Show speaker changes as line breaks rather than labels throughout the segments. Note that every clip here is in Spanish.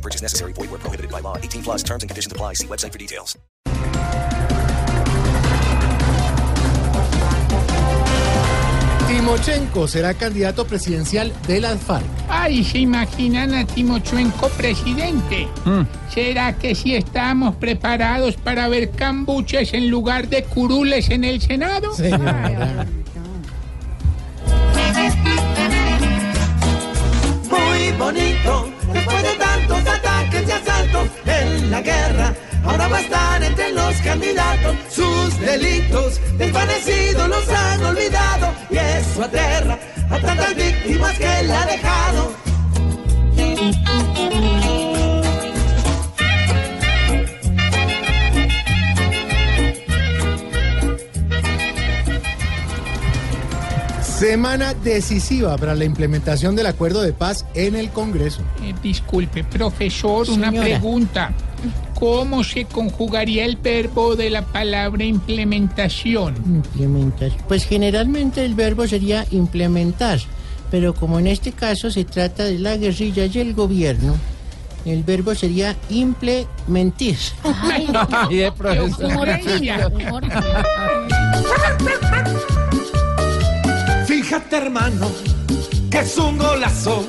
No purchase necessary. Void where prohibited by law. 18 plus terms and conditions apply. See website for details.
Timochenko será candidato presidencial de las FARC.
Ay, ¿se imaginan a Timochenko presidente? ¿Será que sí estamos preparados para ver cambuches en lugar de curules en el Senado?
Señora.
Los han olvidado y eso aterra a tantas víctimas que él ha dejado.
Semana decisiva para la implementación del acuerdo de paz en el Congreso.
Eh, disculpe, profesor, una
Señora.
pregunta. ¿Cómo se conjugaría el verbo de la palabra implementación?
Implementar. Pues generalmente el verbo sería implementar, pero como en este caso se trata de la guerrilla y el gobierno, el verbo sería implementir.
¡Qué ocurrencia!
Fíjate, hermano, que es un golazo.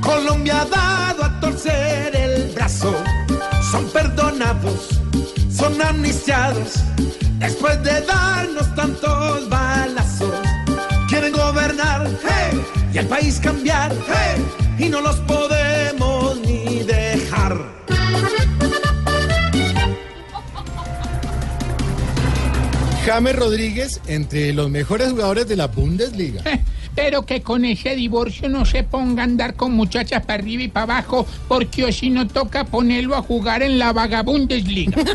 Colombia ha dado a torcer el brazo. Son perdonados, son amnistiados. Después de darnos tantos balazos, quieren gobernar hey, y el país cambiar. hey, y no los podemos ni dejar.
James Rodríguez, entre los mejores jugadores de la Bundesliga.
Pero que con ese divorcio no se ponga a andar con muchachas para arriba y para abajo, porque o si no toca ponerlo a jugar en la vagabundesliga.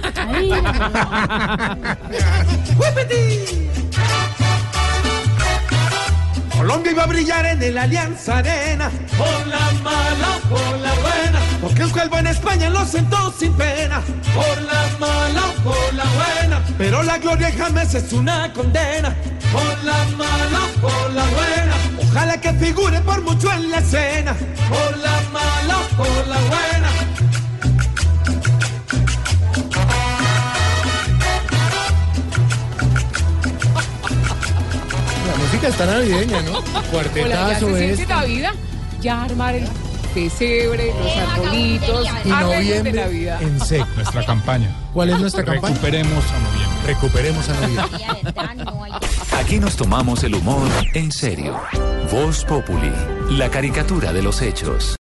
Colombia iba a brillar en el Alianza Arena Por la mala, por la buena Porque el calvo en España lo sentó sin pena. Por la mala, por la buena Pero la gloria de James es una condena Por la mala, por la buena Ojalá que figure por mucho en la escena Por la mala, por la buena
La música está navideña, ¿no?
Hola, ya
Cuartetazo
se
es.
siente Navidad, ya armar el pesebre, los arbolitos,
Y
de
noviembre
Navidad.
en seco.
Nuestra campaña.
¿Cuál es nuestra campaña?
Recuperemos a noviembre.
Recuperemos a Navidad.
Aquí nos tomamos el humor en serio. Voz Populi, la caricatura de los hechos.